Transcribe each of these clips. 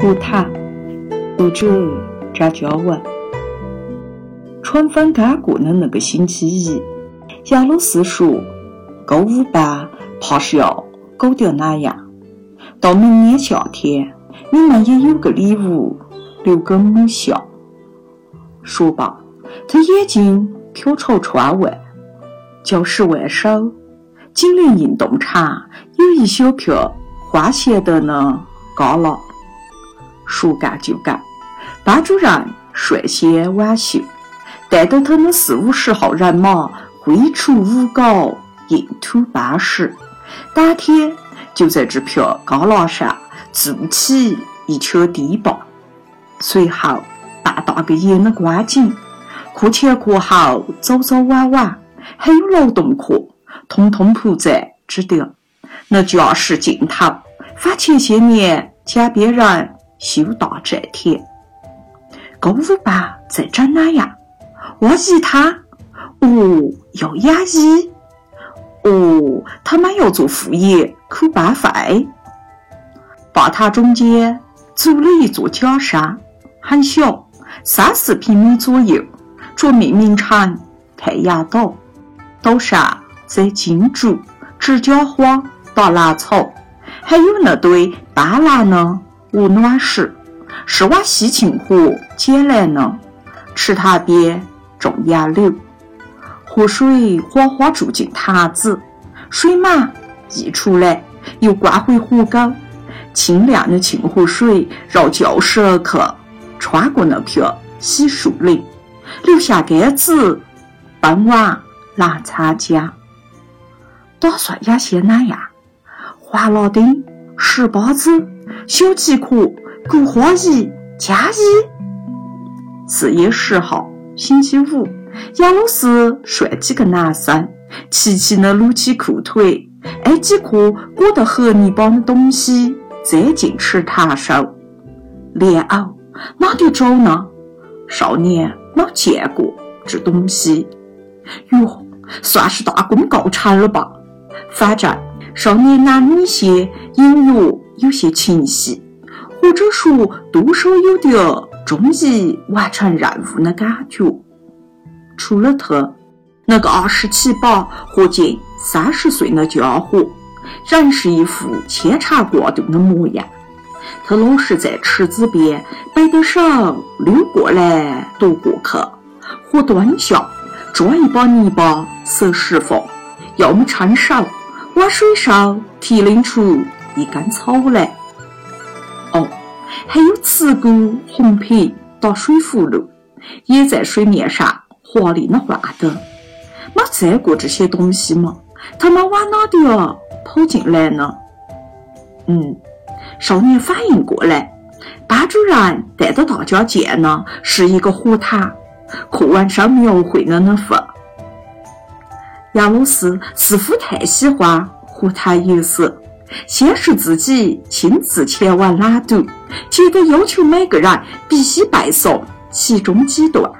湖塔，作者扎娇文。船帆刚过的那个星期一，亚鲁斯说购物班怕是要搞掉那样。到明年夏天，你们也有个礼物留给母校。说罢，他眼睛瞟朝窗外，教室外首，紧邻运动场有一小片花谢的呢。高了，说干就干。班主任率先挽袖，带着他们四五十号人马挥出舞稿，印土办事。当天就在这片高廊上筑起一圈堤坝。随后，大大个演了观景，课前课后早早晚晚，还有劳动课，通通铺在这点。那教室尽头，反前些年。江边人修大寨田，购物班在整哪样？挖泥滩？哦，要养蚁？哦，他们要做副业扣班费。坝滩中间筑了一座假山，很小，三四平米左右，着命名成太阳岛。岛上栽金竹、指甲花、大兰草。还有那堆斑斓呢鹅卵石，是挖西清河捡来的。池塘边种杨柳，河水哗哗注进潭子，水满溢出来，又灌回河沟。清亮的清河水绕教室而去，穿过那片稀树林，流下杆子，奔往澜沧江。打算养些哪样？黄拉丁、石八子、小吉壳、桂花鱼、嘉衣。四月十号，星期五，杨老师率几个男生齐齐的撸起裤腿，挨几颗裹得黑泥巴的东西栽进池塘上。莲藕哪里找呢？少年没见过这东西？哟，算是大功告成了吧？反正。少年男女些隐约有些情系，或者说多少有点终于完成任务的感觉。除了他，那个二十七八或近三十岁的家伙，仍是一副牵肠挂肚的模样。他老是在池子边摆着手溜过来踱过去，或蹲下抓一把泥巴塞石缝，要么撑手。往水上提拎出一根草来，哦，还有瓷锅、红皮打水葫芦，也在水面上华丽的晃动。没再过这些东西吗？他们往哪里跑进来呢？嗯，少年反应过来，班主任带着大家见呢，是一个火塘，课文上描绘的那幅。杨老师似乎太喜欢和谈颜色，先是自己亲自前往朗读，接着要求每个人必须背诵其中几段，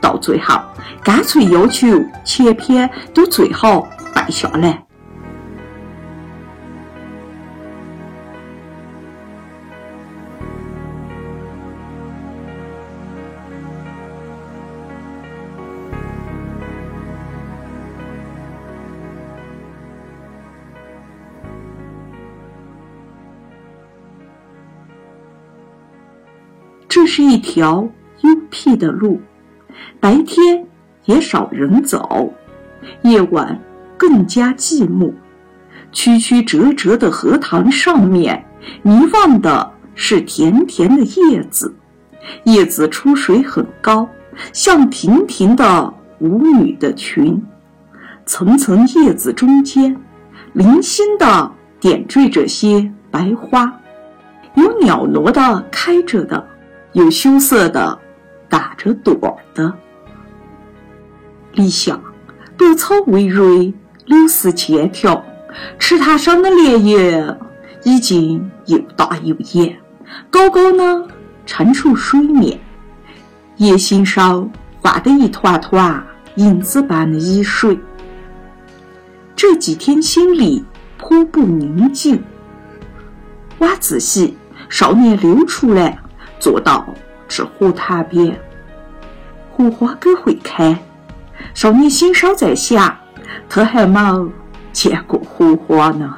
到最后干脆要求全篇都最好背下来。这是一条幽僻的路，白天也少人走，夜晚更加寂寞。曲曲折折的荷塘上面，迷望的是甜甜的叶子，叶子出水很高，像亭亭的舞女的裙，层层叶子中间，零星的点缀着些白花，有袅娜的开着的。有羞涩的，打着朵的。篱下，芦草葳蕤，柳丝千条。池塘上的莲叶已经又大又圆，高高的撑出水面。叶心上画的一团团银子般的雨水。这几天心里颇不宁静。晚自习。少年溜出来，坐到这湖塘边。荷花梗会开，少年心梢在想，他还没见过荷花呢。